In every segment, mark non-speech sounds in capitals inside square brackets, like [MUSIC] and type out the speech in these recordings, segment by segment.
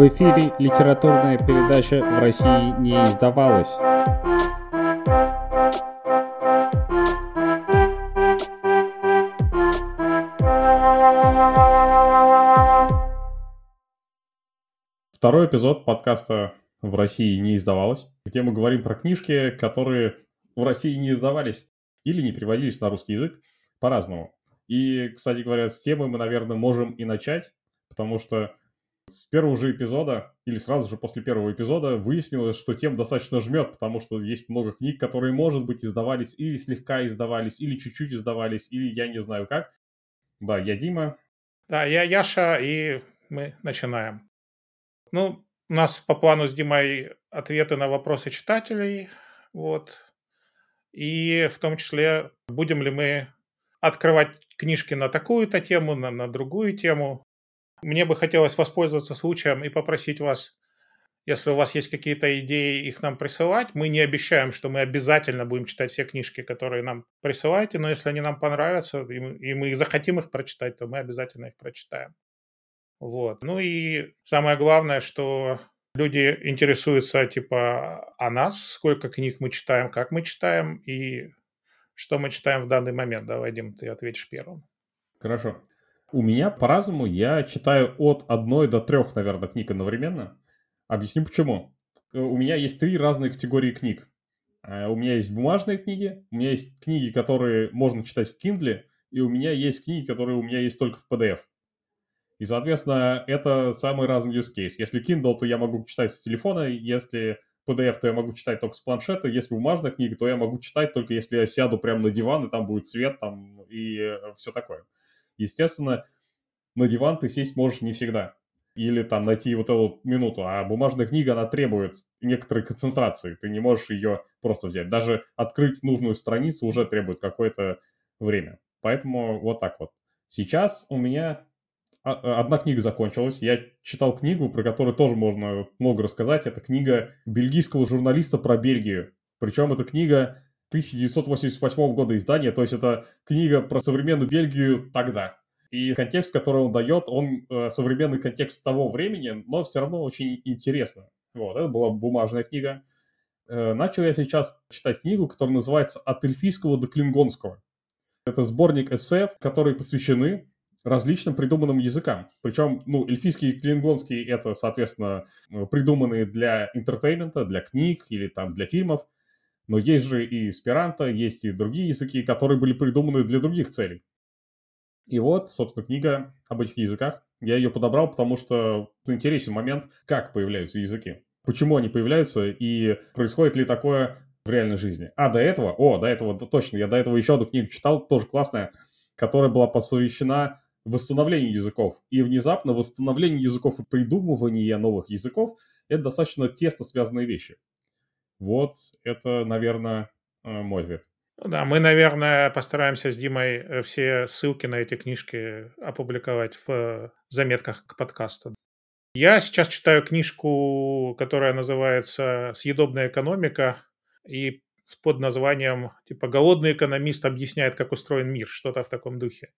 В эфире литературная передача «В России не издавалась». Второй эпизод подкаста «В России не издавалось», где мы говорим про книжки, которые в России не издавались или не переводились на русский язык по-разному. И, кстати говоря, с темы мы, наверное, можем и начать, потому что с первого же эпизода, или сразу же после первого эпизода, выяснилось, что тем достаточно жмет, потому что есть много книг, которые, может быть, издавались или слегка издавались, или чуть-чуть издавались, или я не знаю как. Да, я Дима. Да, я Яша, и мы начинаем. Ну, у нас по плану с Димой ответы на вопросы читателей, вот. И в том числе, будем ли мы открывать книжки на такую-то тему, на, на другую тему. Мне бы хотелось воспользоваться случаем и попросить вас, если у вас есть какие-то идеи, их нам присылать. Мы не обещаем, что мы обязательно будем читать все книжки, которые нам присылаете, но если они нам понравятся, и мы, захотим их прочитать, то мы обязательно их прочитаем. Вот. Ну и самое главное, что люди интересуются типа о нас, сколько книг мы читаем, как мы читаем и что мы читаем в данный момент. Давай, Дим, ты ответишь первым. Хорошо. У меня по-разному. Я читаю от одной до трех, наверное, книг одновременно. Объясню почему. У меня есть три разные категории книг. Э, у меня есть бумажные книги, у меня есть книги, которые можно читать в Kindle, и у меня есть книги, которые у меня есть только в PDF. И, соответственно, это самый разный use case. Если Kindle, то я могу читать с телефона, если PDF, то я могу читать только с планшета, если бумажная книга, то я могу читать только если я сяду прямо на диван, и там будет свет там, и э, все такое. Естественно, на диван ты сесть можешь не всегда. Или там найти вот эту вот минуту. А бумажная книга, она требует некоторой концентрации. Ты не можешь ее просто взять. Даже открыть нужную страницу уже требует какое-то время. Поэтому вот так вот. Сейчас у меня одна книга закончилась. Я читал книгу, про которую тоже можно много рассказать. Это книга бельгийского журналиста про Бельгию. Причем эта книга 1988 года издания, то есть это книга про современную Бельгию тогда. И контекст, который он дает, он э, современный контекст того времени, но все равно очень интересно. Вот, это была бумажная книга. Э, начал я сейчас читать книгу, которая называется «От эльфийского до клингонского». Это сборник эссе, которые посвящены различным придуманным языкам. Причем, ну, эльфийский и клингонский — это, соответственно, э, придуманные для entertainment а, для книг или там для фильмов. Но есть же и эсперанто, есть и другие языки, которые были придуманы для других целей. И вот, собственно, книга об этих языках. Я ее подобрал, потому что интересен момент, как появляются языки. Почему они появляются и происходит ли такое в реальной жизни. А до этого, о, до этого, да, точно, я до этого еще одну книгу читал, тоже классная, которая была посвящена восстановлению языков. И внезапно восстановление языков и придумывание новых языков – это достаточно тесно связанные вещи. Вот это, наверное, э, мой ответ. Ну да, мы, наверное, постараемся с Димой э, все ссылки на эти книжки опубликовать в заметках к подкасту. Я сейчас читаю книжку, которая называется «Съедобная экономика», и с под названием типа «Голодный экономист объясняет, как устроен мир», что-то в таком духе.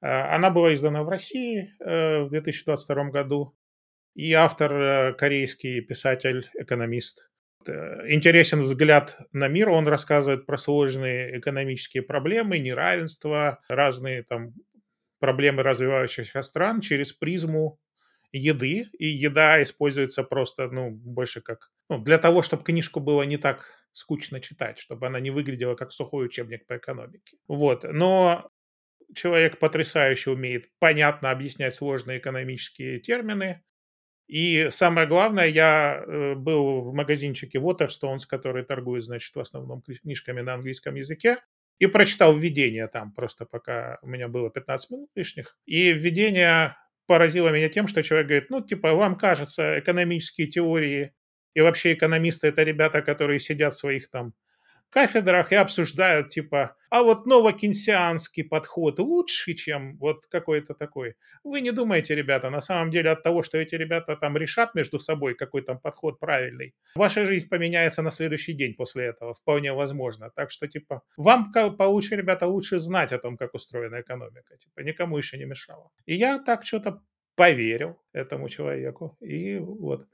А, она была издана в России э, в 2022 году, и автор э, корейский писатель, экономист. Э, интересен взгляд на мир, он рассказывает про сложные экономические проблемы, неравенство, разные там проблемы развивающихся стран через призму еды, и еда используется просто, ну, больше как, ну, для того, чтобы книжку было не так скучно читать, чтобы она не выглядела как сухой учебник по экономике. Вот, но человек потрясающе умеет понятно объяснять сложные экономические термины. И самое главное, я э, был в магазинчике Waterstones, который торгует, значит, в основном книжками на английском языке, и прочитал введение там, просто пока у меня было 15 минут лишних. И введение поразило меня тем, что человек говорит, ну, типа, вам кажется, экономические теории и вообще экономисты – это ребята, которые сидят в своих там кафедрах и обсуждают, типа, а вот новокинсианский подход лучше, чем вот какой-то такой. Вы не думаете, ребята, на самом деле от того, что эти ребята там решат между собой, какой там подход правильный, ваша жизнь поменяется на следующий день после этого, вполне возможно. Так что, типа, вам получше, ребята, лучше знать о том, как устроена экономика. Типа, никому еще не мешало. И я так что-то поверил этому человеку. И вот.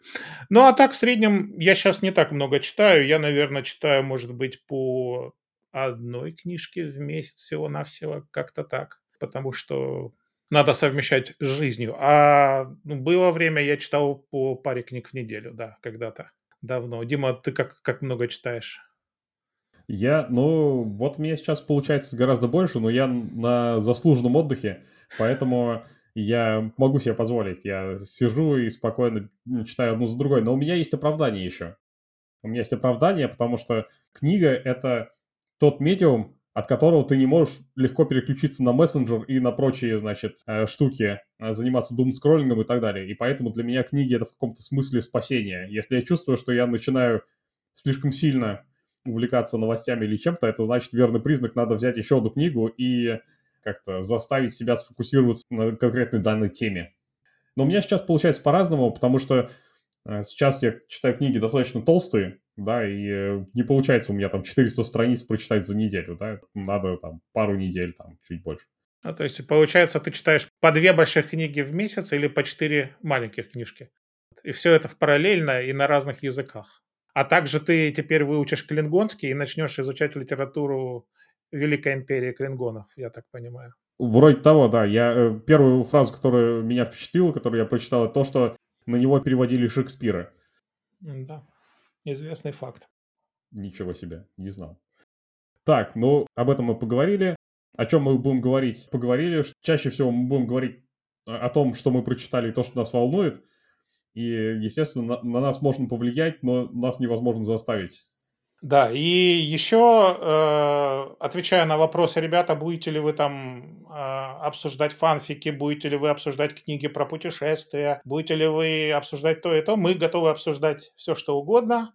Ну, а так, в среднем, я сейчас не так много читаю. Я, наверное, читаю, может быть, по одной книжке в месяц всего-навсего, как-то так. Потому что надо совмещать с жизнью. А ну, было время, я читал по паре книг в неделю, да, когда-то. Давно. Дима, ты как, как много читаешь? Я, ну, вот меня сейчас получается гораздо больше, но я на заслуженном отдыхе, поэтому я могу себе позволить. Я сижу и спокойно читаю одну за другой. Но у меня есть оправдание еще. У меня есть оправдание, потому что книга — это тот медиум, от которого ты не можешь легко переключиться на мессенджер и на прочие, значит, э, штуки, э, заниматься дум-скроллингом и так далее. И поэтому для меня книги — это в каком-то смысле спасение. Если я чувствую, что я начинаю слишком сильно увлекаться новостями или чем-то, это значит верный признак, надо взять еще одну книгу и как-то заставить себя сфокусироваться на конкретной данной теме. Но у меня сейчас получается по-разному, потому что э, сейчас я читаю книги достаточно толстые, да, и э, не получается у меня там 400 страниц прочитать за неделю, да, надо там пару недель, там, чуть больше. Ну, то есть, получается, ты читаешь по две больших книги в месяц или по четыре маленьких книжки? И все это в параллельно и на разных языках. А также ты теперь выучишь клингонский и начнешь изучать литературу Великой империи клингонов, я так понимаю. Вроде того, да. Я э, первую фразу, которая меня впечатлила, которую я прочитал, это то, что на него переводили Шекспира. Да, известный факт. Ничего себе, не знал. Так, ну, об этом мы поговорили. О чем мы будем говорить? Поговорили. Чаще всего мы будем говорить о том, что мы прочитали и то, что нас волнует. И, естественно, на, на нас можно повлиять, но нас невозможно заставить. Да, и еще, э, отвечая на вопросы, ребята, будете ли вы там э, обсуждать фанфики, будете ли вы обсуждать книги про путешествия, будете ли вы обсуждать то и то, мы готовы обсуждать все, что угодно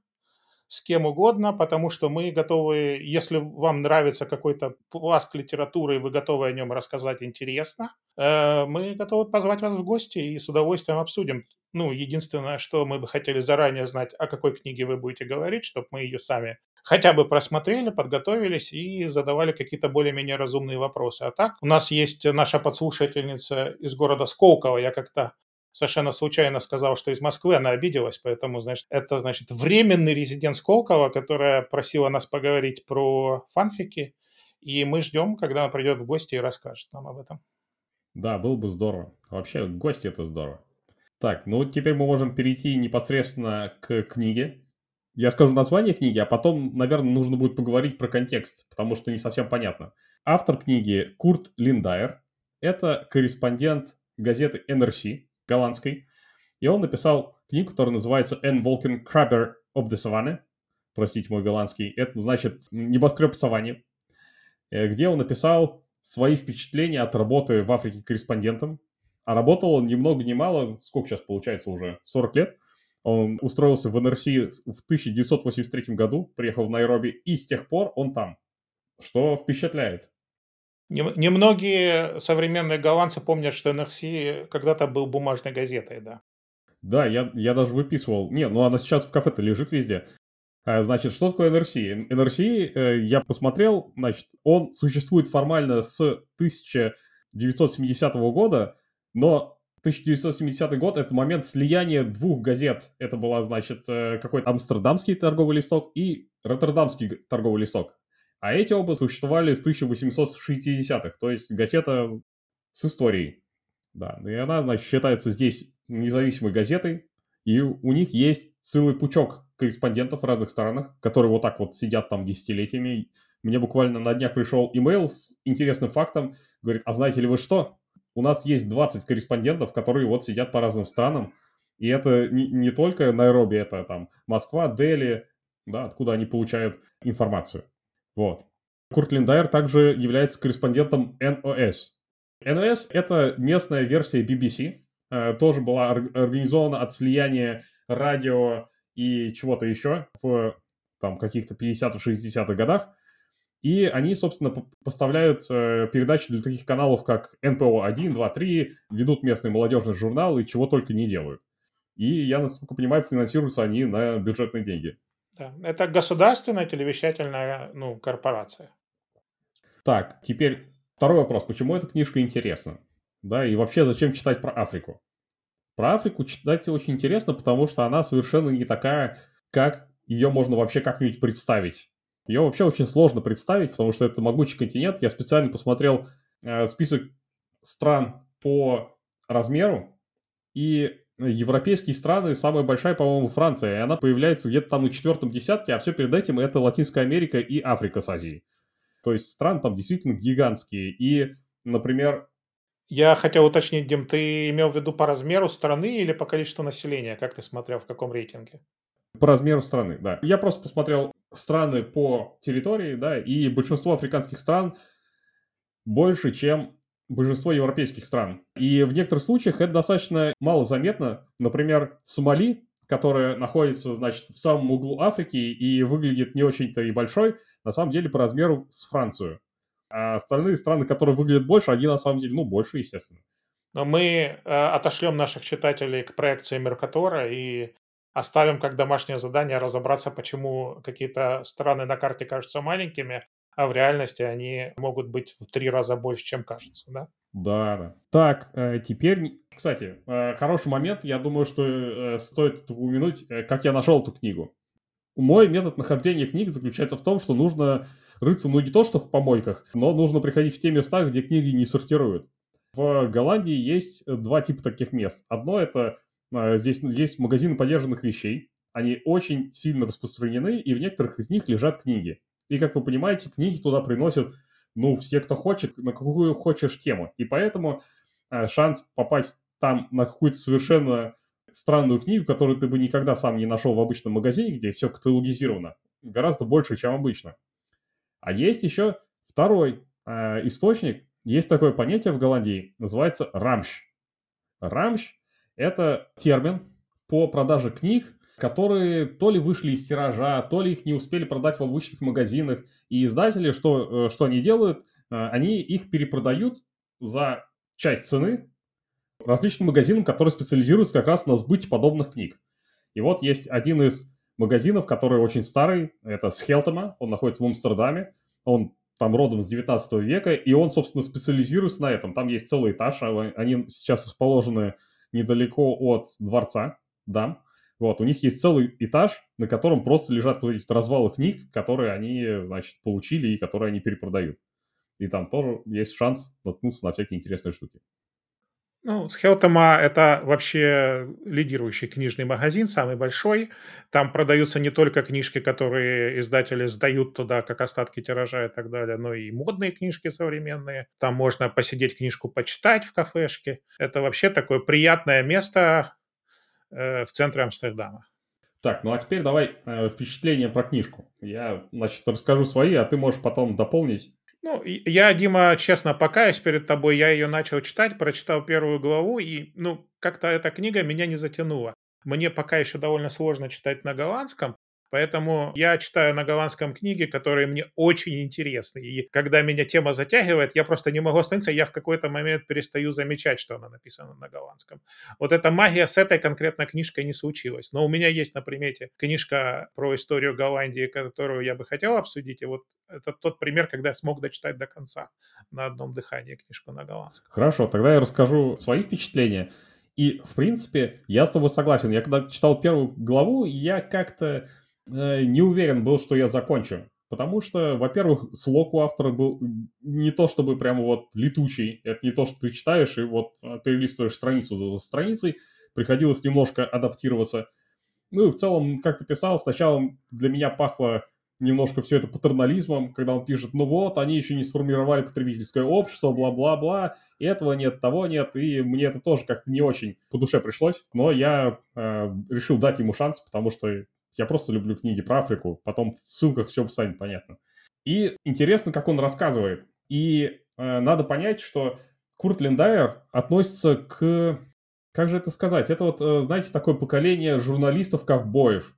с кем угодно, потому что мы готовы, если вам нравится какой-то пласт литературы, и вы готовы о нем рассказать интересно, э, мы готовы позвать вас в гости и с удовольствием обсудим. Ну, единственное, что мы бы хотели заранее знать, о какой книге вы будете говорить, чтобы мы ее сами хотя бы просмотрели, подготовились и задавали какие-то более-менее разумные вопросы. А так, у нас есть наша подслушательница из города Сколково. Я как-то совершенно случайно сказал, что из Москвы, она обиделась, поэтому, значит, это, значит, временный резидент Сколково, которая просила нас поговорить про фанфики, и мы ждем, когда она придет в гости и расскажет нам об этом. Да, было бы здорово. Вообще, гости это здорово. Так, ну теперь мы можем перейти непосредственно к книге. Я скажу название книги, а потом, наверное, нужно будет поговорить про контекст, потому что не совсем понятно. Автор книги Курт Линдайер. Это корреспондент газеты NRC, голландской. И он написал книгу, которая называется «En Volken Krabber of the Savanne». Простите мой голландский. Это значит «Небоскреб саванне», э, где он написал свои впечатления от работы в Африке корреспондентом. А работал он ни много ни мало, сколько сейчас получается уже, 40 лет. Он устроился в НРС в 1983 году, приехал в Найроби, и с тех пор он там. Что впечатляет. Немногие современные голландцы помнят, что NRC когда-то был бумажной газетой, да. Да, я, я даже выписывал. Не, ну она сейчас в кафе-то лежит везде. А, значит, что такое NRC? NRC, э, я посмотрел, значит, он существует формально с 1970 года, но 1970 год – это момент слияния двух газет. Это была, значит, э, какой-то амстердамский торговый листок и роттердамский торговый листок. А эти оба существовали с 1860-х, то есть газета с историей. Да, и она, значит, считается здесь независимой газетой, и у них есть целый пучок корреспондентов в разных странах, которые вот так вот сидят там десятилетиями. Мне буквально на днях пришел имейл с интересным фактом, говорит, а знаете ли вы что? У нас есть 20 корреспондентов, которые вот сидят по разным странам, и это не, не только Найроби, это там Москва, Дели, да, откуда они получают информацию. Вот. Курт Линдайер также является корреспондентом NOS. NOS — это местная версия BBC, э, тоже была организована от слияния радио и чего-то еще в там каких-то 50-60-х годах. И они, собственно, поставляют э, передачи для таких каналов, как НПО 1, 2, 3, ведут местный молодежный журнал и чего только не делают. И, я, насколько понимаю, финансируются они на бюджетные деньги. Да. Это государственная телевещательная ну, корпорация. Так, теперь второй вопрос. Почему эта книжка интересна? Да, и вообще зачем читать про Африку? Про Африку читать очень интересно, потому что она совершенно не такая, как ее можно вообще как-нибудь представить. Ее вообще очень сложно представить, потому что это могучий континент. Я специально посмотрел э, список стран по размеру, и европейские страны, самая большая, по-моему, Франция, и она появляется где-то там на четвертом десятке, а все перед этим это Латинская Америка и Африка с Азией. То есть страны там действительно гигантские. И, например... Я хотел уточнить, Дим, ты имел в виду по размеру страны или по количеству населения? Как ты смотрел, в каком рейтинге? По размеру страны, да. Я просто посмотрел страны по территории, да, и большинство африканских стран больше, чем большинство европейских стран. И в некоторых случаях это достаточно мало заметно. Например, Сомали, которая находится, значит, в самом углу Африки и выглядит не очень-то и большой, на самом деле по размеру с Францию. А остальные страны, которые выглядят больше, они на самом деле, ну, больше, естественно. Но мы э, отошлем наших читателей к проекции Меркатора и оставим как домашнее задание разобраться, почему какие-то страны на карте кажутся маленькими, а в реальности они могут быть в три раза больше, чем кажется, да? Да, да. Так, э, теперь, кстати, э, хороший момент. Я думаю, что э, стоит упомянуть, как я нашел эту книгу. Мой метод нахождения книг заключается в том, что нужно рыться, ну, не то, что в помойках, но нужно приходить в те места, где книги не сортируют. В Голландии есть два типа таких мест. Одно это здесь есть магазины подержанных вещей. Они очень сильно распространены, и в некоторых из них лежат книги. И, как вы понимаете, книги туда приносят, ну, все, кто хочет, на какую хочешь тему. И поэтому э, шанс попасть там на какую-то совершенно странную книгу, которую ты бы никогда сам не нашел в обычном магазине, где все каталогизировано, гораздо больше, чем обычно. А есть еще второй э, источник. Есть такое понятие в Голландии, называется рамщ. Рамщ – это термин по продаже книг которые то ли вышли из тиража, то ли их не успели продать в обычных магазинах. И издатели, что, э, что они делают, э, они их перепродают за часть цены различным магазинам, которые специализируются как раз на сбыте подобных книг. И вот есть один из магазинов, который очень старый, это Схелтема, он находится в Амстердаме, он там родом с 19 века, и он, собственно, специализируется на этом. Там есть целый этаж, а они сейчас расположены недалеко от дворца, да, вот, у них есть целый этаж, на котором просто лежат вот эти развалы книг, которые они, значит, получили и которые они перепродают. И там тоже есть шанс наткнуться на всякие интересные штуки. Ну, Схелтема – это вообще лидирующий книжный магазин, самый большой. Там продаются не только книжки, которые издатели сдают туда, как остатки тиража и так далее, но и модные книжки современные. Там можно посидеть книжку почитать в кафешке. Это вообще такое приятное место, в центре Амстердама. Так, ну а теперь давай э, впечатление про книжку. Я, значит, расскажу свои, а ты можешь потом дополнить. Ну, я, Дима, честно покаюсь перед тобой, я ее начал читать, прочитал первую главу, и, ну, как-то эта книга меня не затянула. Мне пока еще довольно сложно читать на голландском, Поэтому я читаю на голландском книги, которые мне очень интересны. И когда меня тема затягивает, я просто не могу остановиться, я в какой-то момент перестаю замечать, что она написана на голландском. Вот эта магия с этой конкретно книжкой не случилась. Но у меня есть на примете книжка про историю Голландии, которую я бы хотел обсудить. И вот это тот пример, когда я смог дочитать до конца на одном дыхании книжку на голландском. Хорошо, тогда я расскажу свои впечатления. И, в принципе, я с тобой согласен. Я когда читал первую главу, я как-то Э, не уверен был, что я закончу. Потому что, во-первых, слог у автора был не то чтобы прямо вот летучий. Это не то, что ты читаешь и вот э, перелистываешь страницу за страницей. Приходилось немножко адаптироваться. Ну и в целом, как ты писал, сначала для меня пахло немножко все это патернализмом, когда он пишет, ну вот, они еще не сформировали потребительское общество, бла-бла-бла, этого нет, того нет, и мне это тоже как-то не очень по душе пришлось, но я э, решил дать ему шанс, потому что я просто люблю книги про Африку. Потом в ссылках все станет понятно. И интересно, как он рассказывает. И э, надо понять, что Курт Линдайер относится к... Как же это сказать? Это вот, э, знаете, такое поколение журналистов-ковбоев.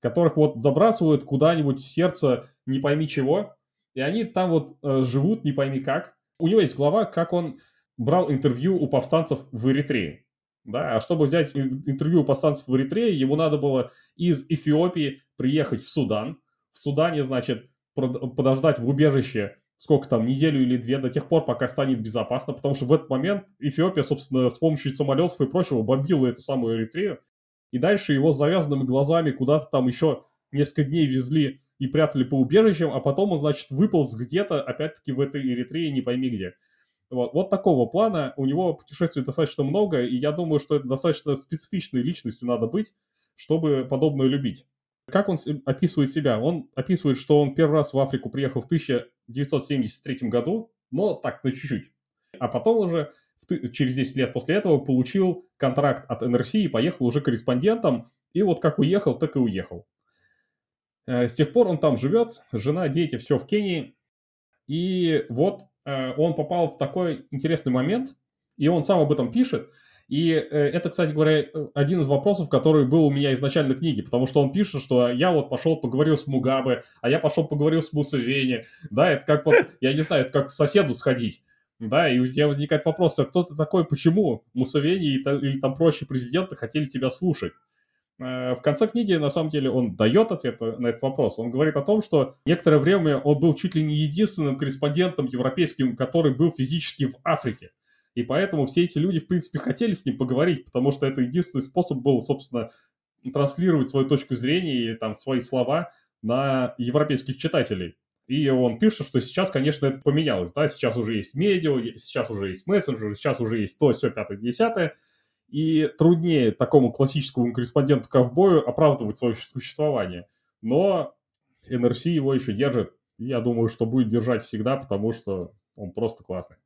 которых вот забрасывают куда-нибудь в сердце не пойми чего, и они там вот э, живут не пойми как. У него есть глава, как он брал интервью у повстанцев в Эритрее. Да, а чтобы взять интервью у повстанцев в Эритрее, ему надо было из Эфиопии приехать в Судан. В Судане, значит, подождать в убежище сколько там, неделю или две, до тех пор, пока станет безопасно, потому что в этот момент Эфиопия, собственно, с помощью самолетов и прочего бомбила эту самую Эритрею, и дальше его с завязанными глазами куда-то там еще несколько дней везли и прятали по убежищам, а потом он, значит, выполз где-то, опять-таки, в этой Эритрее, не пойми где. Вот, вот такого плана. У него путешествий достаточно много, и я думаю, что это достаточно специфичной личностью надо быть, чтобы подобное любить. Как он описывает себя? Он описывает, что он первый раз в Африку приехал в 1973 году, но так, на чуть-чуть. А потом уже через 10 лет после этого получил контракт от НРС и поехал уже корреспондентом. И вот как уехал, так и уехал. Э, с тех пор он там живет, жена, дети, все в Кении. И вот он попал в такой интересный момент, и он сам об этом пишет – и э, это, кстати говоря, один из вопросов, который был у меня изначально в книге, потому что он пишет, что я вот пошел поговорил с Мугабе, а я пошел поговорил с Мусавени, да, это как вот, я не знаю, это как к соседу сходить, да, и у тебя возникает вопрос, а кто ты такой, почему Мусавени или там прочие президенты хотели тебя слушать? Э, в конце книги, на самом деле, он дает ответ на этот вопрос. Он говорит о том, что некоторое время он был чуть ли не единственным корреспондентом европейским, который был физически в Африке. И поэтому все эти люди, в принципе, хотели с ним поговорить, потому что это единственный способ был, собственно, транслировать свою точку зрения или там свои слова на европейских читателей. И он пишет, что сейчас, конечно, это поменялось, да, сейчас уже есть медиа, сейчас уже есть мессенджеры, сейчас уже есть то, все, пятое, десятое, и труднее такому классическому корреспонденту-ковбою оправдывать свое существование. Но НРС его еще держит, я думаю, что будет держать всегда, потому что он просто классный.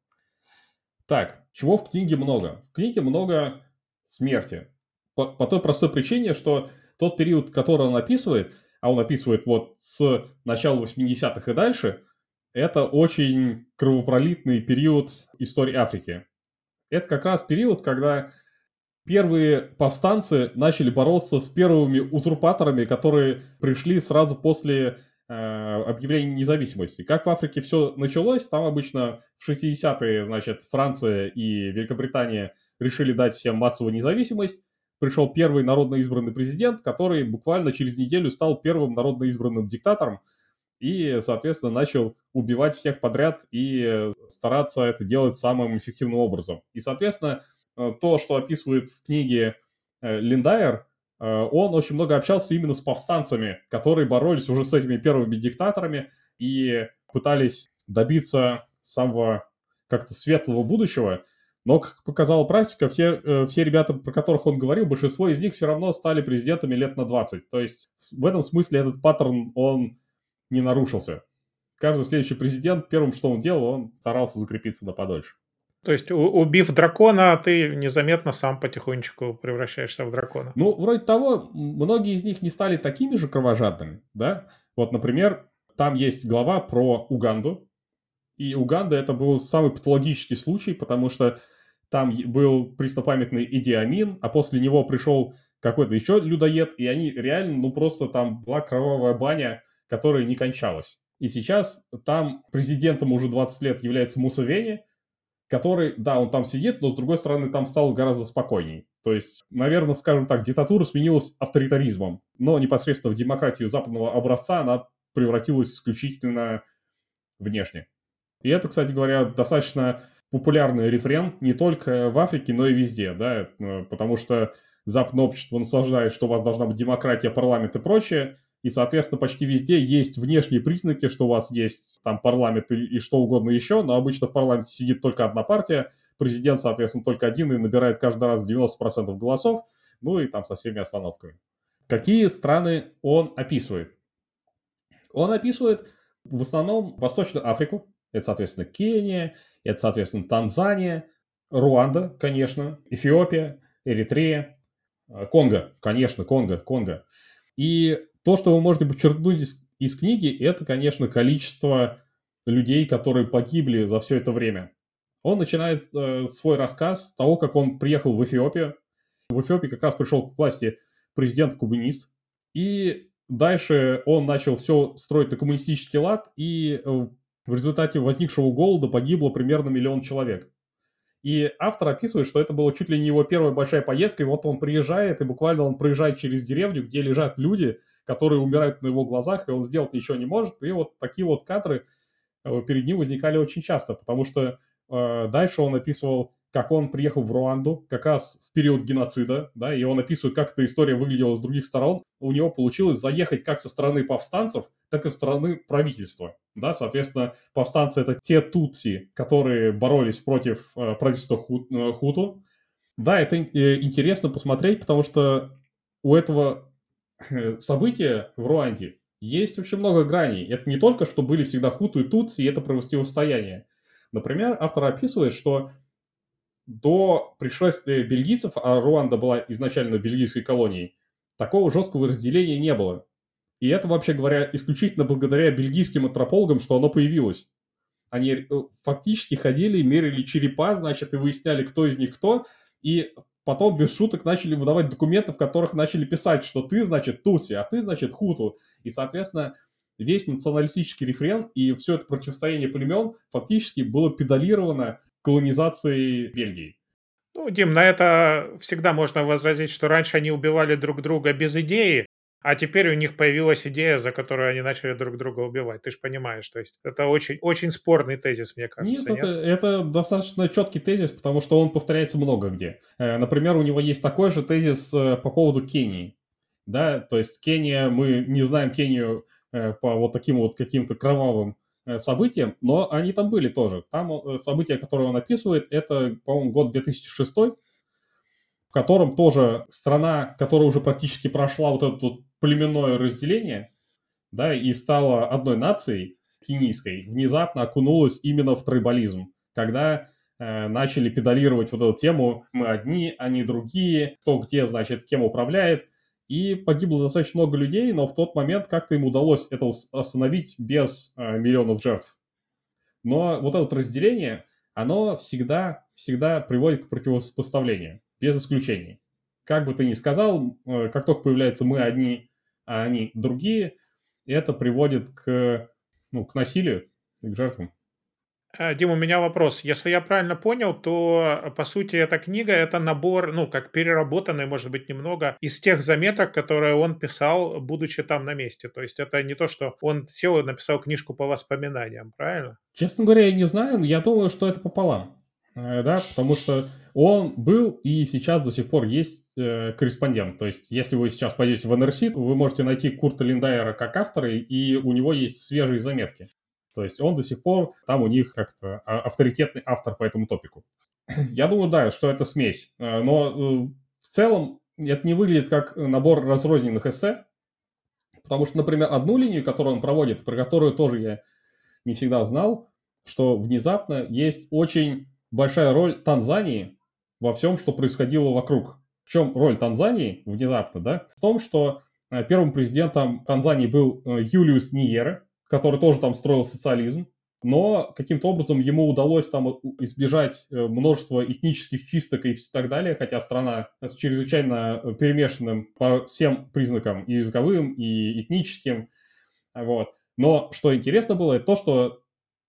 Так, чего в книге много? В книге много смерти. По, по той простой причине, что тот период, который он описывает, а он описывает вот с начала 80-х и дальше, это очень кровопролитный период истории Африки. Это как раз период, когда первые повстанцы начали бороться с первыми узурпаторами, которые пришли сразу после Э, объявления независимости. Как в Африке все началось, там обычно в 60-е, значит, Франция и Великобритания решили дать всем массовую независимость. Пришел первый народно избранный президент, который буквально через неделю стал первым народно избранным диктатором и, соответственно, начал убивать всех подряд и стараться это делать самым эффективным образом. И, соответственно, то, что описывает в книге э, Линдайер, Э, он очень много общался именно с повстанцами, которые боролись уже с этими первыми диктаторами и пытались добиться самого как-то светлого будущего. Но, как показала практика, все, э, все ребята, про которых он говорил, большинство из них все равно стали президентами лет на 20. То есть в этом смысле этот паттерн, он не нарушился. Каждый следующий президент, первым, что он делал, он старался закрепиться на подольше. То есть, убив дракона, ты незаметно сам потихонечку превращаешься в дракона. Ну, вроде того, многие из них не стали такими же кровожадными, да? Вот, например, там есть глава про Уганду, и Уганда это был самый патологический случай, потому что там был преснопамятный Идиамин, а после него пришел какой-то еще людоед, и они реально, ну просто там была кровавая баня, которая не кончалась. И сейчас там президентом уже 20 лет является Мусавени, который, да, он там сидит, но с другой стороны там стал гораздо спокойней. То есть, наверное, скажем так, диктатура сменилась авторитаризмом, но непосредственно в демократию западного образца она превратилась исключительно внешне. И это, кстати говоря, достаточно популярный рефрен не только в Африке, но и везде, да, э, потому что западное общество наслаждает, что у вас должна быть демократия, парламент и прочее, и, соответственно, почти везде есть внешние признаки, что у вас есть там парламент и, и что угодно еще, но обычно в парламенте сидит только одна партия, президент, соответственно, только один и набирает каждый раз 90% голосов, ну и там со всеми остановками. Какие страны он описывает? Он описывает в основном Восточную Африку, это, соответственно, Кения, это, соответственно, Танзания, Руанда, конечно, Эфиопия, Эритрея, э, Конго, конечно, Конго, Конго. И то, что вы можете подчеркнуть из, из книги, это, конечно, количество людей, которые погибли за все это время. Он начинает э, свой рассказ с того, как он приехал в Эфиопию. В Эфиопии как раз пришел к власти президент-кубинист. И дальше он начал все строить на коммунистический лад, и э, в результате возникшего голода погибло примерно миллион человек. И автор описывает, что это была чуть ли не его первая большая поездка, и вот он приезжает, и буквально он проезжает через деревню, где лежат люди, которые умирают на его глазах, и он сделать ничего не может. И вот такие вот кадры э, перед ним возникали очень часто, потому что э, дальше он описывал как он приехал в Руанду как раз в период геноцида, да, и он описывает, как эта история выглядела с других сторон. У него получилось заехать как со стороны повстанцев, так и со стороны правительства, да, соответственно, повстанцы это те тутси, которые боролись против э, правительства ху, э, хуту. Да, это э, интересно посмотреть, потому что у этого [LAUGHS] события в Руанде есть очень много граней. Это не только, что были всегда хуту и тутси, и это противостояние. Например, автор описывает, что до пришествия бельгийцев, а Руанда была изначально бельгийской колонией, такого жесткого разделения не было. И это, вообще говоря, исключительно благодаря бельгийским антропологам, что оно появилось. Они э, фактически ходили, мерили черепа, значит, и выясняли, кто из них кто, и потом без шуток начали выдавать документы, в которых начали писать, что ты, значит, Туси, а ты, значит, Хуту. И, соответственно, весь националистический рефрен и все это противостояние племен фактически было педалировано колонизации Бельгии. Ну, Дим, на это всегда можно возразить, что раньше они убивали друг друга без идеи, а теперь у них появилась идея, за которую они начали друг друга убивать. Ты же понимаешь, то есть это очень, очень спорный тезис, мне кажется. Нет, нет? Это, это достаточно четкий тезис, потому что он повторяется много где. Э, например, у него есть такой же тезис э, по поводу Кении. Да, то есть Кения, мы не знаем Кению э, по вот таким вот каким-то кровавым событиям, но они там были тоже. Там события, которые он описывает, это, по-моему, год 2006, в котором тоже страна, которая уже практически прошла вот это вот племенное разделение, да, и стала одной нацией кенийской, внезапно окунулась именно в тройболизм, когда э, начали педалировать вот эту тему «мы одни, они другие», кто где, значит, кем управляет, и погибло достаточно много людей, но в тот момент как-то им удалось это остановить без э, миллионов жертв. Но вот это вот разделение, оно всегда, всегда приводит к противопоставлению, без исключений. Как бы ты ни сказал, э, как только появляется мы одни, а они другие, это приводит к, ну, к насилию и к жертвам. Э, Дим, у меня вопрос. Если я правильно понял, то, э, по сути, эта книга – это набор, ну, как переработанный, может быть, немного, из тех заметок, которые он писал, будучи там на месте. То есть это не то, что он сел и написал книжку по воспоминаниям, правильно? Честно говоря, я не знаю, я думаю, что это пополам. Э, да, потому что он был и сейчас до сих пор есть э, корреспондент. То есть, если вы сейчас пойдете в НРС, вы можете найти Курта Линдайера как автора, и у него есть свежие заметки. То есть он до сих пор там у них как-то а, авторитетный автор по этому топику. [COUGHS] Я думаю, да, что это смесь. А, но э, в целом это не выглядит как набор разрозненных эссе, потому что, например, одну линию, которую он проводит, про которую тоже я не всегда знал, что внезапно есть очень большая роль Танзании во всем, что происходило вокруг. В чем роль Танзании внезапно, да? В том, что э, первым президентом Танзании был э, Юлиус Ниере, который тоже там строил социализм, но каким-то образом ему удалось там избежать э, множества этнических чисток и так далее, хотя страна с чрезвычайно перемешанным по всем признакам и языковым, и этническим, вот. Но что интересно было, это то, что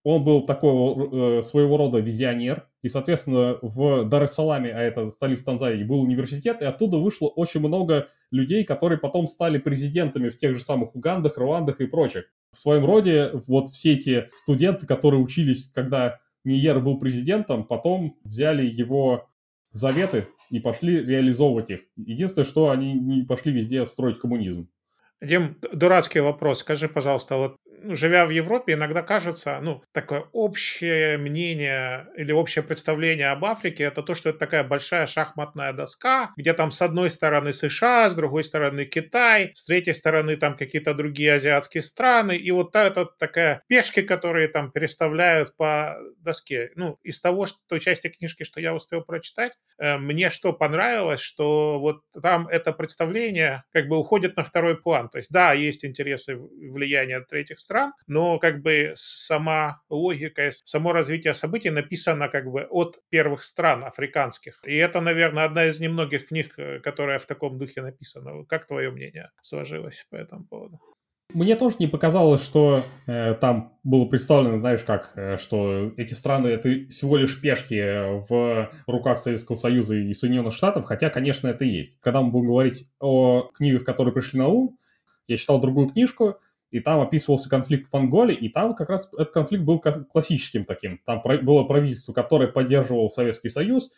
он был такой э, своего рода визионер, и, соответственно, в Дар-эс-Саламе, а это столица Танзании, был университет, и оттуда вышло очень много людей, которые потом стали президентами в тех же самых Угандах, Руандах и прочих в своем роде вот все эти студенты, которые учились, когда Ниер был президентом, потом взяли его заветы и пошли реализовывать их. Единственное, что они не пошли везде строить коммунизм. Дим, дурацкий вопрос. Скажи, пожалуйста, вот живя в Европе, иногда кажется, ну, такое общее мнение или общее представление об Африке, это то, что это такая большая шахматная доска, где там с одной стороны США, с другой стороны Китай, с третьей стороны там какие-то другие азиатские страны, и вот это такая пешки, которые там переставляют по доске. Ну, из того, что, той части книжки, что я успел прочитать, э, мне что понравилось, что вот там это представление как бы уходит на второй план. То есть, да, есть интересы влияния третьих стран, стран, но как бы сама логика, само развитие событий написано как бы от первых стран африканских. И это, наверное, одна из немногих книг, э, которая в таком духе написана. Как твое мнение сложилось по этому поводу? Мне тоже не показалось, что э, там было представлено, знаешь, как, э, что эти страны это всего лишь пешки в руках Советского Союза и Соединенных Штатов, хотя, конечно, это есть. Когда мы будем говорить о книгах, которые пришли на ум, я читал другую книжку, и там описывался конфликт в Анголе, и там как раз этот конфликт был классическим таким. Там было правительство, которое поддерживал Советский Союз,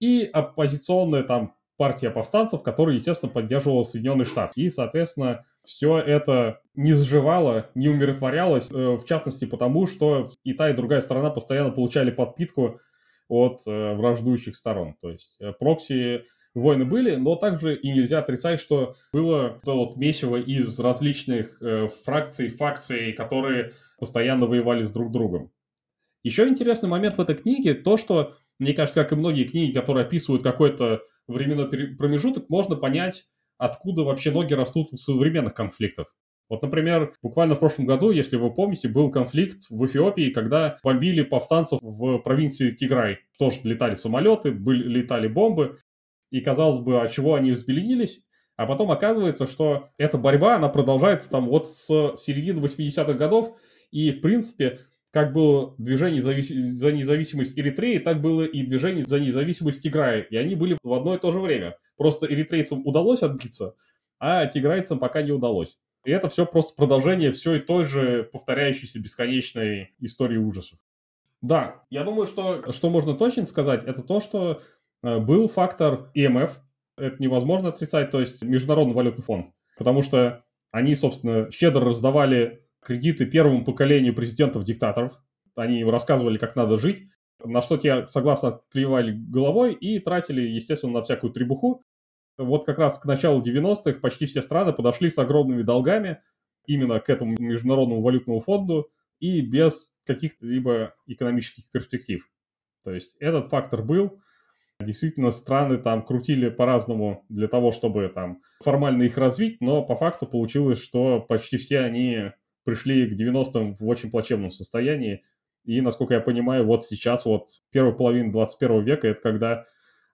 и оппозиционная там партия повстанцев, которая, естественно, поддерживала Соединенные Штаты. И, соответственно, все это не сживало, не умиротворялось, э, в частности потому, что и та, и другая сторона постоянно получали подпитку от э, враждующих сторон. То есть э, прокси войны были, но также и нельзя отрицать, что было то вот месиво из различных фракций, факций, которые постоянно воевали с друг другом. Еще интересный момент в этой книге то, что, мне кажется, как и многие книги, которые описывают какой-то временной промежуток, можно понять откуда вообще ноги растут у современных конфликтов. Вот, например, буквально в прошлом году, если вы помните, был конфликт в Эфиопии, когда бомбили повстанцев в провинции Тиграй. Тоже летали самолеты, были, летали бомбы, и казалось бы, от чего они взбеленились. А потом оказывается, что эта борьба, она продолжается там вот с середины 80-х годов, и, в принципе, как было движение за независимость Эритреи, так было и движение за независимость Тиграя. И они были в одно и то же время. Просто эритрейцам удалось отбиться, а тиграйцам пока не удалось. И это все просто продолжение все и той же повторяющейся бесконечной истории ужасов. Да, я думаю, что, что можно точно сказать, это то, что был фактор ИМФ, это невозможно отрицать, то есть Международный валютный фонд, потому что они, собственно, щедро раздавали кредиты первому поколению президентов-диктаторов, они им рассказывали, как надо жить, на что те согласно кривали головой и тратили, естественно, на всякую требуху. Вот как раз к началу 90-х почти все страны подошли с огромными долгами именно к этому Международному валютному фонду и без каких-либо экономических перспектив. То есть этот фактор был. Действительно, страны там крутили по-разному для того, чтобы там формально их развить, но по факту получилось, что почти все они пришли к 90-м в очень плачевном состоянии, и, насколько я понимаю, вот сейчас, вот первая половина 21 века, это когда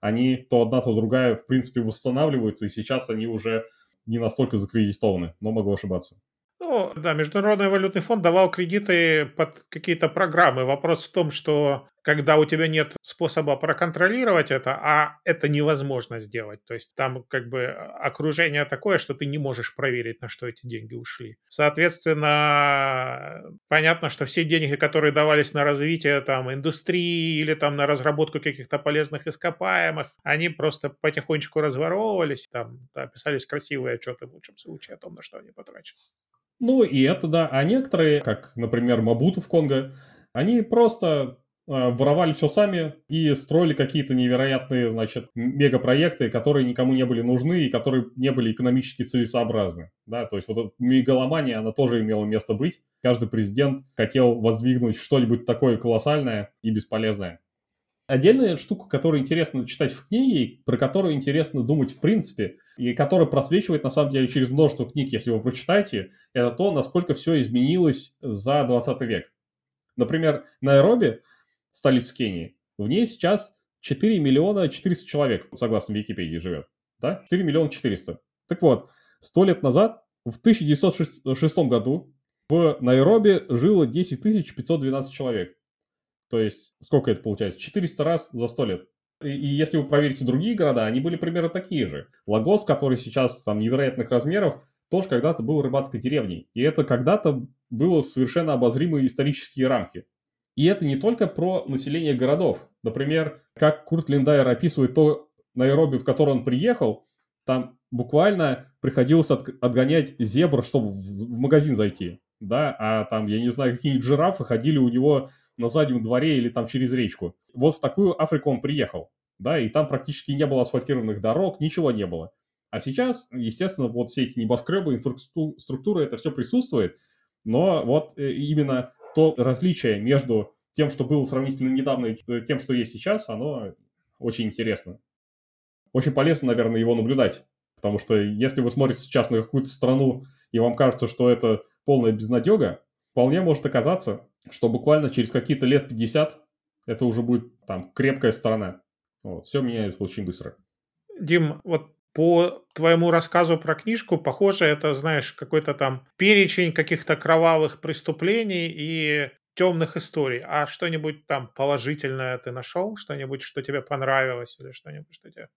они то одна, то другая, в принципе, восстанавливаются, и сейчас они уже не настолько закредитованы, но могу ошибаться. Ну, да, Международный валютный фонд давал кредиты под какие-то программы. Вопрос в том, что когда у тебя нет способа проконтролировать это, а это невозможно сделать. То есть там как бы окружение такое, что ты не можешь проверить, на что эти деньги ушли. Соответственно, понятно, что все деньги, которые давались на развитие там индустрии или там на разработку каких-то полезных ископаемых, они просто потихонечку разворовывались, там да, писались красивые отчеты в лучшем случае о том, на что они потрачены. Ну и это да, а некоторые, как, например, Мабуту в Конго, они просто воровали все сами и строили какие-то невероятные, значит, мегапроекты, которые никому не были нужны и которые не были экономически целесообразны. Да, то есть вот эта мегаломания, она тоже имела место быть. Каждый президент хотел воздвигнуть что-нибудь такое колоссальное и бесполезное. Отдельная штука, которую интересно читать в книге, про которую интересно думать в принципе, и которая просвечивает на самом деле через множество книг, если вы прочитаете, это то, насколько все изменилось за 20 век. Например, Найроби столица Кении, в ней сейчас 4 миллиона 400 человек, согласно Википедии, живет. Да? 4 миллиона 400. Так вот, сто лет назад, в 1906 году, в Найроби жило 10 512 человек. То есть, сколько это получается? 400 раз за 100 лет. И, и если вы проверите другие города, они были примерно такие же. Лагос, который сейчас там невероятных размеров, тоже когда-то был рыбацкой деревней. И это когда-то было совершенно обозримые исторические рамки. И это не только про население городов. Например, как Курт Линдайер описывает то Найроби, в который он приехал, там буквально приходилось от, отгонять зебр, чтобы в, магазин зайти. Да, а там, я не знаю, какие-нибудь жирафы ходили у него на заднем дворе или там через речку. Вот в такую Африку он приехал. Да, и там практически не было асфальтированных дорог, ничего не было. А сейчас, естественно, вот все эти небоскребы, инфраструктура, это все присутствует, но вот э, именно то различие между тем, что было сравнительно недавно, и тем, что есть сейчас, оно очень интересно. Очень полезно, наверное, его наблюдать. Потому что если вы смотрите сейчас на какую-то страну, и вам кажется, что это полная безнадега, вполне может оказаться, что буквально через какие-то лет 50 это уже будет там крепкая страна. Вот, все меняется очень быстро. Дим, вот по твоему рассказу про книжку, похоже, это, знаешь, какой-то там перечень каких-то кровавых преступлений и темных историй. А что-нибудь там положительное ты нашел? Что-нибудь, что тебе понравилось или что-нибудь, что тебе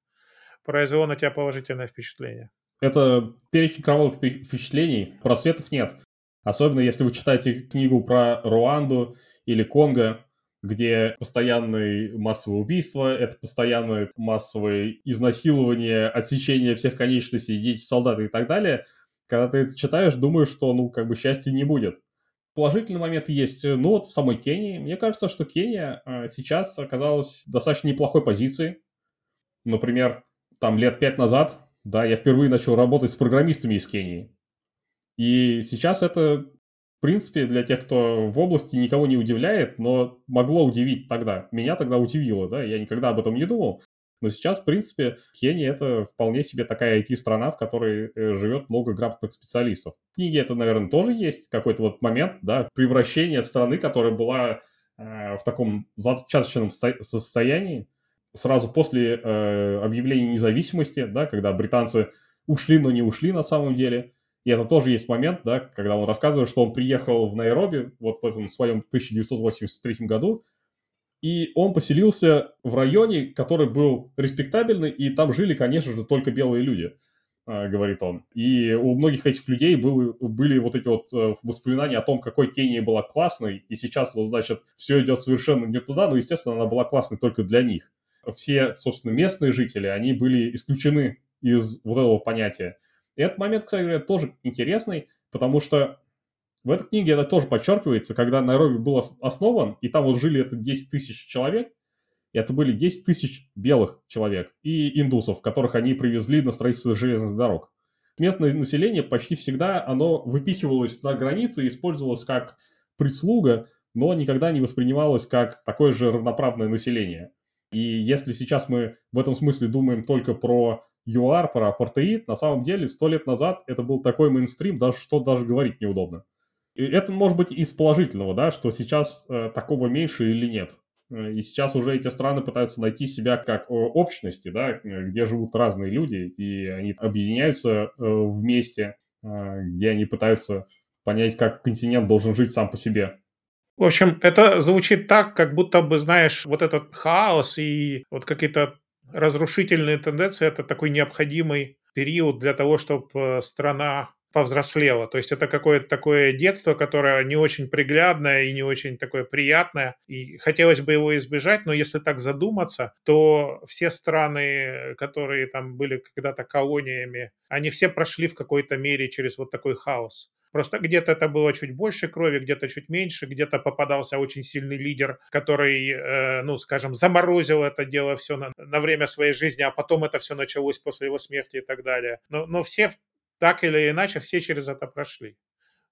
произвело на тебя положительное впечатление? Это перечень кровавых впечатлений. Просветов нет. Особенно если вы читаете книгу про Руанду или Конго, где постоянные массовые убийства, это постоянное массовое изнасилование, отсечение всех конечностей, дети, солдаты и так далее. Когда ты это читаешь, думаешь, что, ну, как бы счастья не будет. Положительный момент есть. Ну, вот в самой Кении. Мне кажется, что Кения а, сейчас оказалась в достаточно неплохой позиции. Например, там лет пять назад, да, я впервые начал работать с программистами из Кении. И сейчас это в принципе, для тех, кто в области, никого не удивляет, но могло удивить тогда. Меня тогда удивило, да, я никогда об этом не думал. Но сейчас, в принципе, Кения — это вполне себе такая IT-страна, в которой э, живет много грамотных специалистов. В книге это, наверное, тоже есть какой-то вот момент, да, превращения страны, которая была э, в таком зачаточном состоянии сразу после э, объявления независимости, да, когда британцы ушли, но не ушли на самом деле — и это тоже есть момент, да, когда он рассказывает, что он приехал в Найроби вот в этом своем 1983 году, и он поселился в районе, который был респектабельный, и там жили, конечно же, только белые люди, а, говорит он. И у многих этих людей был, были вот эти вот э, воспоминания о том, какой Кения была классной, и сейчас, значит, все идет совершенно не туда, но, естественно, она была классной только для них. Все, собственно, местные жители, они были исключены из вот этого понятия. И этот момент, кстати говоря, тоже интересный, потому что в этой книге это тоже подчеркивается, когда Найроби был основан, и там вот жили это 10 тысяч человек, и это были 10 тысяч белых человек и индусов, которых они привезли на строительство железных дорог. Местное население почти всегда оно выпихивалось на границе и использовалось как прислуга, но никогда не воспринималось как такое же равноправное население. И если сейчас мы в этом смысле думаем только про ЮАР, про апартеид, на самом деле сто лет назад это был такой мейнстрим, даже что даже говорить неудобно. И это может быть из положительного, да, что сейчас э, такого меньше или нет. Э, и сейчас уже эти страны пытаются найти себя как э, общности, да, где живут разные люди, и они объединяются э, вместе, э, где они пытаются понять, как континент должен жить сам по себе. В общем, это звучит так, как будто бы, знаешь, вот этот хаос и вот какие-то разрушительные тенденции – это такой необходимый период для того, чтобы э, страна повзрослела. То есть это какое-то такое детство, которое не очень приглядное и не очень такое приятное. И хотелось бы его избежать, но если так задуматься, то все страны, которые там были когда-то колониями, они все прошли в какой-то мере через вот такой хаос. Просто где-то это было чуть больше крови, где-то чуть меньше, где-то попадался очень сильный лидер, который, э, ну, скажем, заморозил это дело все на, на время своей жизни, а потом это все началось после его смерти и так далее. Но, но все так или иначе, все через это прошли.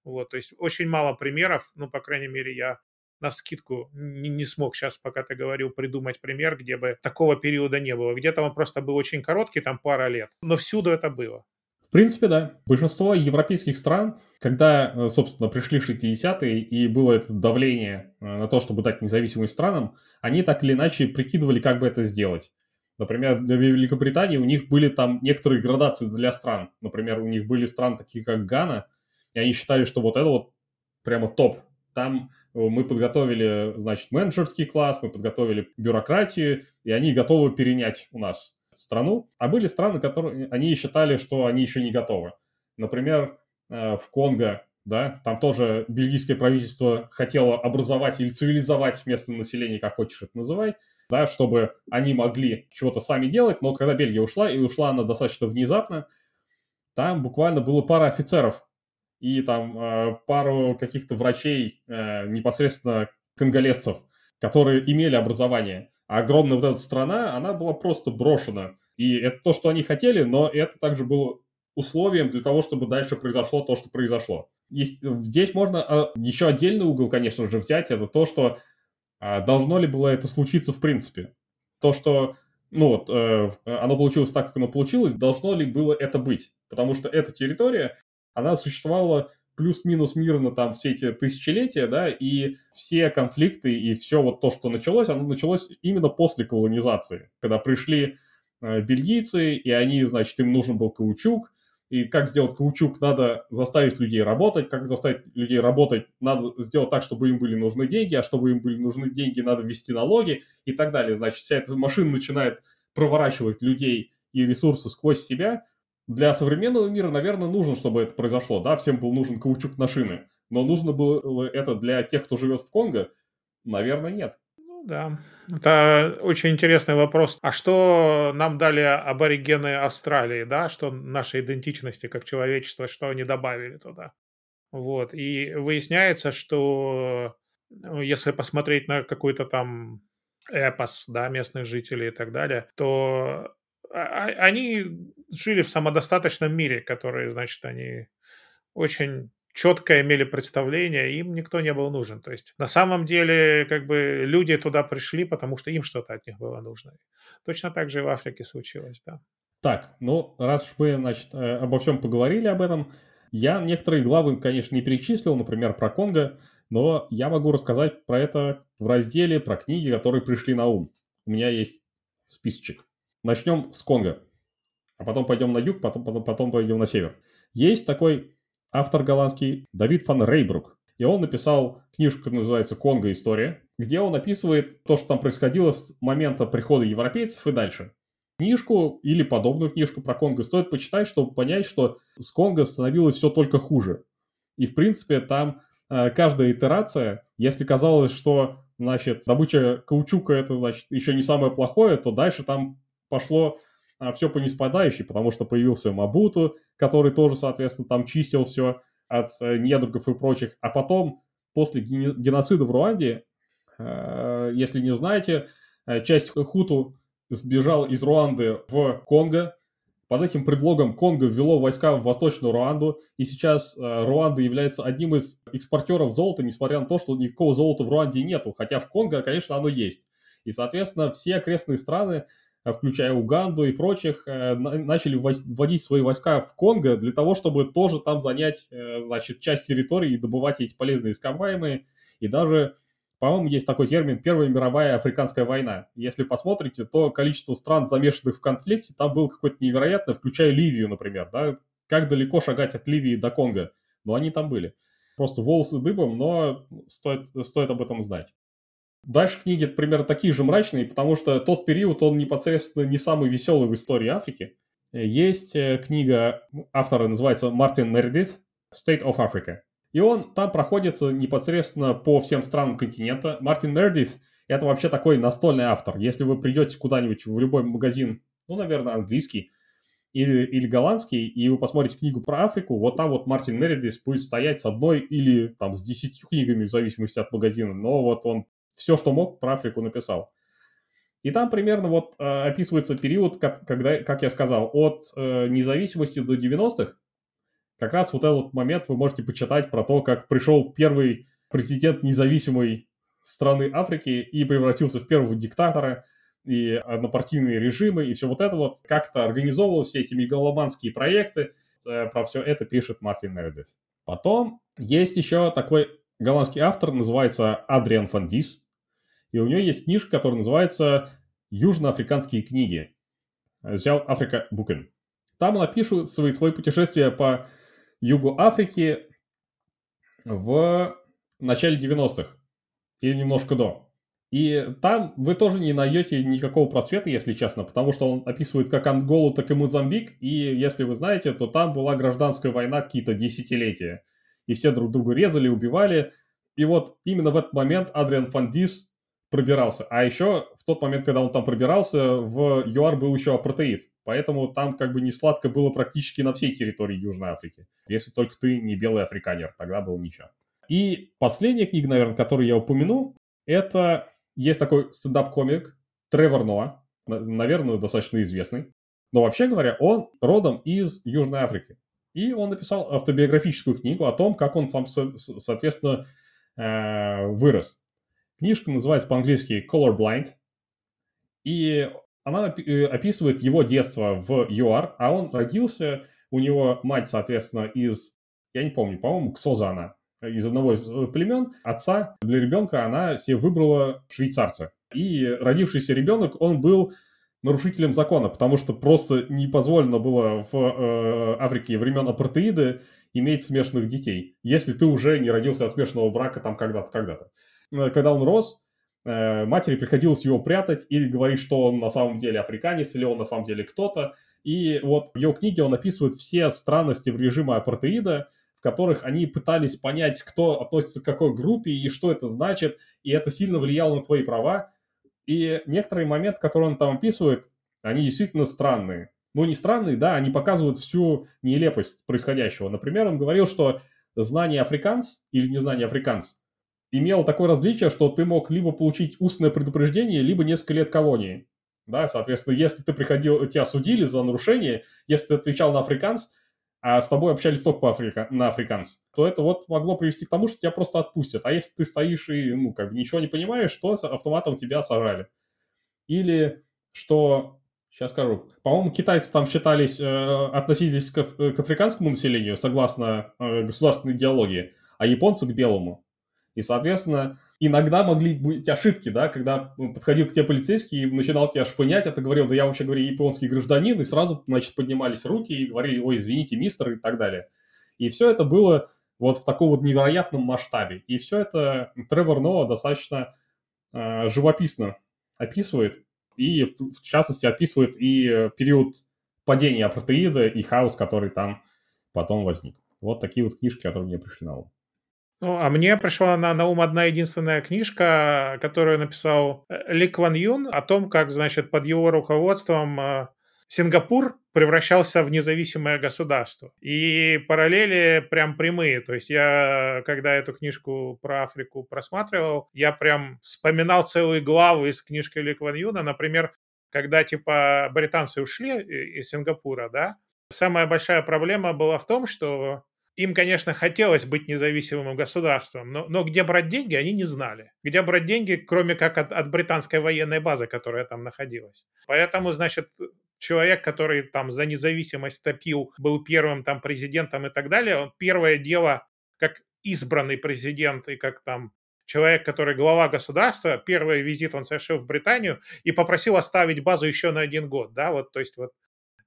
Вот, то есть очень мало примеров, ну, по крайней мере, я на скидку не, не смог сейчас, пока ты говорил, придумать пример, где бы такого периода не было. Где-то он просто был очень короткий, там пара лет, но всюду это было. В принципе, да. Большинство европейских стран, когда, э, собственно, пришли 60-е и было это давление э, на то, чтобы дать независимость странам, они так или иначе прикидывали, как бы это сделать. Например, для Великобритании у них были там некоторые градации для стран. Например, у них были страны такие, как Гана, и они считали, что вот это вот прямо топ. Там э, мы подготовили, значит, менеджерский класс, мы подготовили бюрократию, и они готовы перенять у нас страну, а были страны, которые они считали, что они еще не готовы. Например, э, в Конго, да, там тоже бельгийское правительство хотело образовать или цивилизовать местное население, как хочешь это называй, да, чтобы они могли чего-то сами делать, но когда Бельгия ушла, и ушла она достаточно внезапно, там буквально было пара офицеров и там э, пару каких-то врачей, э, непосредственно конголезцев, которые имели образование огромная вот эта страна, она была просто брошена. И это то, что они хотели, но это также было условием для того, чтобы дальше произошло то, что произошло. Здесь можно а, еще отдельный угол, конечно же, взять, это то, что а, должно ли было это случиться в принципе. То, что ну вот, э, оно получилось так, как оно получилось, должно ли было это быть? Потому что эта территория, она существовала плюс-минус мирно там все эти тысячелетия, да, и все конфликты и все вот то, что началось, оно началось именно после колонизации, когда пришли э, бельгийцы, и они, значит, им нужен был каучук, и как сделать каучук, надо заставить людей работать, как заставить людей работать, надо сделать так, чтобы им были нужны деньги, а чтобы им были нужны деньги, надо ввести налоги и так далее. Значит, вся эта машина начинает проворачивать людей и ресурсы сквозь себя. Для современного мира, наверное, нужно, чтобы это произошло. Да, всем был нужен каучук на шины. Но нужно было это для тех, кто живет в Конго? Наверное, нет. Ну да, это очень интересный вопрос. А что нам дали аборигены Австралии, да, что нашей идентичности как человечества, что они добавили туда? Вот, и выясняется, что ну, если посмотреть на какой-то там эпос, да, местных жителей и так далее, то они жили в самодостаточном мире, который, значит, они очень четко имели представление, им никто не был нужен. То есть на самом деле как бы люди туда пришли, потому что им что-то от них было нужно. Точно так же и в Африке случилось, да. Так, ну раз уж мы, значит, э, обо всем поговорили об этом, я некоторые главы, конечно, не перечислил, например, про Конго, но я могу рассказать про это в разделе про книги, которые пришли на ум. У меня есть списочек. Начнем с Конго, а потом пойдем на юг, потом, потом, потом пойдем на север. Есть такой автор голландский Давид фан Рейбрук. И он написал книжку, которая называется «Конго. История», где он описывает то, что там происходило с момента прихода европейцев и дальше. Книжку или подобную книжку про Конго стоит почитать, чтобы понять, что с Конго становилось все только хуже. И, в принципе, там э, каждая итерация, если казалось, что, значит, добыча каучука это, значит, еще не самое плохое, то дальше там пошло а, все по неспадающей, потому что появился Мабуту, который тоже, соответственно, там чистил все от э, недругов и прочих. А потом, после геноцида в Руанде, э, если не знаете, э, часть Хуту сбежал из Руанды в Конго. Под этим предлогом Конго ввело войска в Восточную Руанду, и сейчас Руанда является одним из экспортеров золота, несмотря на то, что никакого золота в Руанде нету, хотя в Конго, конечно, оно есть. И, соответственно, все окрестные страны включая Уганду и прочих, э, начали вводить свои войска в Конго для того, чтобы тоже там занять, э, значит, часть территории и добывать эти полезные ископаемые. И даже, по-моему, есть такой термин «Первая мировая африканская война». Если посмотрите, то количество стран, замешанных в конфликте, там было какое-то невероятное, включая Ливию, например, да, как далеко шагать от Ливии до Конго, но они там были. Просто волосы дыбом, но стоит, стоит об этом знать. Дальше книги примерно такие же мрачные, потому что тот период, он непосредственно не самый веселый в истории Африки. Есть э, книга автора, называется Мартин Мердит «State of Africa». И он там проходится непосредственно по всем странам континента. Мартин Мердит – это вообще такой настольный автор. Если вы придете куда-нибудь в любой магазин, ну, наверное, английский, или, или голландский, и вы посмотрите книгу про Африку, вот там вот Мартин Мередис будет стоять с одной или там с десятью книгами, в зависимости от магазина, но вот он все, что мог, про Африку написал. И там примерно вот э, описывается период, как, когда, как я сказал, от э, независимости до 90-х. Как раз вот этот момент вы можете почитать про то, как пришел первый президент независимой страны Африки и превратился в первого диктатора, и однопартийные режимы, и все вот это вот как-то организовывалось, все эти мегаломанские проекты. Э, про все это пишет Мартин Мередит. Потом есть еще такой голландский автор, называется Адриан Фандис. И у него есть книжка, которая называется «Южноафриканские книги». Взял Африка Букен. Там он описывает свои путешествия по югу Африки в начале 90-х. Или немножко до. И там вы тоже не найдете никакого просвета, если честно, потому что он описывает как Анголу, так и Мозамбик, и если вы знаете, то там была гражданская война какие-то десятилетия, и все друг друга резали, убивали, и вот именно в этот момент Адриан Фандис пробирался. А еще в тот момент, когда он там пробирался, в ЮАР был еще апартеид. Поэтому там как бы не сладко было практически на всей территории Южной Африки. Если только ты не белый африканер, тогда было ничего. И последняя книга, наверное, которую я упомяну, это есть такой стендап-комик Тревор Ноа, наверное, достаточно известный. Но вообще говоря, он родом из Южной Африки. И он написал автобиографическую книгу о том, как он там, соответственно, э, вырос. Книжка называется по-английски Colorblind, и она э, описывает его детство в ЮАР, а он родился, у него мать, соответственно, из я не помню, по-моему, Ксоза из одного из э, племен, отца для ребенка она себе выбрала швейцарца. И родившийся ребенок, он был нарушителем закона, потому что просто не позволено было в э, Африке времен апартеида иметь смешанных детей, если ты уже не родился от смешанного брака там когда-то, когда-то. Э, когда он рос, э, матери приходилось его прятать или говорить, что он на самом деле африканец или он на самом деле кто-то. И вот в его книге он описывает все странности в режиме апартеида, в которых они пытались понять, кто относится к какой группе и что это значит, и это сильно влияло на твои права. И некоторые моменты, которые он там описывает, они действительно странные. Ну, не странные, да, они показывают всю нелепость происходящего. Например, он говорил, что знание африканц или незнание африканц имело такое различие, что ты мог либо получить устное предупреждение, либо несколько лет колонии. Да, соответственно, если ты приходил, тебя судили за нарушение, если ты отвечал на африканц, а с тобой общались только по Африка, на африканц, то это вот могло привести к тому, что тебя просто отпустят. А если ты стоишь и, ну, как бы ничего не понимаешь, то автоматом тебя сажали. Или что, сейчас скажу, по-моему, китайцы там считались, э, относились к, к африканскому населению, согласно э, государственной идеологии, а японцы к белому. И, соответственно, иногда могли быть ошибки, да, когда подходил к тебе полицейский и начинал тебя шпынять, а ты говорил, да я вообще, говорю, японский гражданин, и сразу, значит, поднимались руки и говорили, ой, извините, мистер, и так далее. И все это было вот в таком вот невероятном масштабе. И все это Тревор Ноа достаточно э, живописно описывает, и в, частности описывает и период падения апартеида и хаос, который там потом возник. Вот такие вот книжки, которые мне пришли на ум. Ну, а мне пришла на, на ум одна единственная книжка, которую написал э, Ли Кван Юн о том, как, значит, под его руководством э, Сингапур превращался в независимое государство. И параллели прям прямые. То есть я, когда эту книжку про Африку просматривал, я прям вспоминал целые главы из книжки Ли Кван Юна. Например, когда, типа, британцы ушли из Сингапура, да, самая большая проблема была в том, что им, конечно, хотелось быть независимым государством, но, но где брать деньги, они не знали. Где брать деньги, кроме как от, от британской военной базы, которая там находилась. Поэтому, значит, человек, который там за независимость топил, был первым там президентом и так далее, он первое дело, как избранный президент и как там человек, который глава государства, первый визит он совершил в Британию и попросил оставить базу еще на один год, да, вот, то есть вот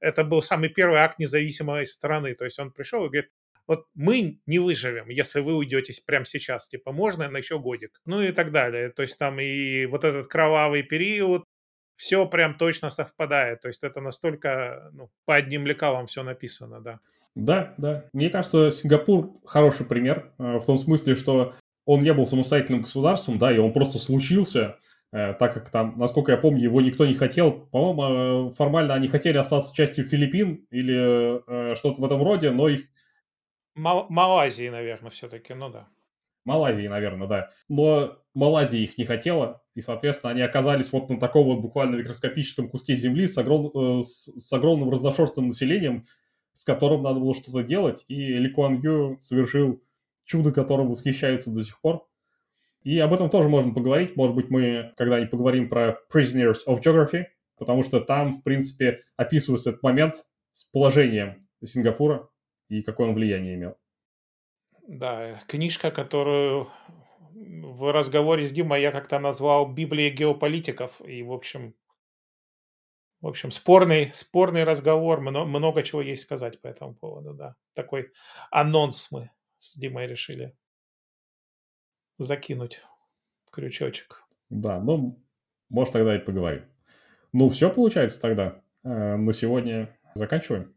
это был самый первый акт независимой страны, то есть он пришел и говорит, вот мы не выживем, если вы уйдете прямо сейчас, типа, можно на еще годик, ну и так далее. То есть там и вот этот кровавый период, все прям точно совпадает. То есть это настолько, ну, по одним лекалам все написано, да. Да, да. Мне кажется, Сингапур хороший пример э, в том смысле, что он не был самостоятельным государством, да, и он просто случился, э, так как там, насколько я помню, его никто не хотел. По-моему, э, формально они хотели остаться частью Филиппин или что-то в этом роде, но их Мал- Малайзии, наверное, все-таки, ну да. Малайзии, наверное, да. Но Малайзия их не хотела, и, соответственно, они оказались вот на таком вот буквально микроскопическом куске земли с, огром... Э, с огромным разношерстным населением, с которым надо было что-то делать, и Ли Куан Ю совершил чудо, которым восхищаются до сих пор. И об этом тоже можно поговорить. Может быть, мы когда-нибудь поговорим про Prisoners of Geography, потому что там, в принципе, описывается этот момент с положением Сингапура, и какое он влияние имел. Да, книжка, которую в разговоре с Димой я как-то назвал «Библией геополитиков». И, в общем, в общем, спорный, спорный разговор, много, много чего есть сказать по этому поводу, да. Такой анонс мы с Димой решили закинуть крючочек. Да, ну, может, тогда и поговорим. Ну, все получается тогда. Э, на сегодня заканчиваем.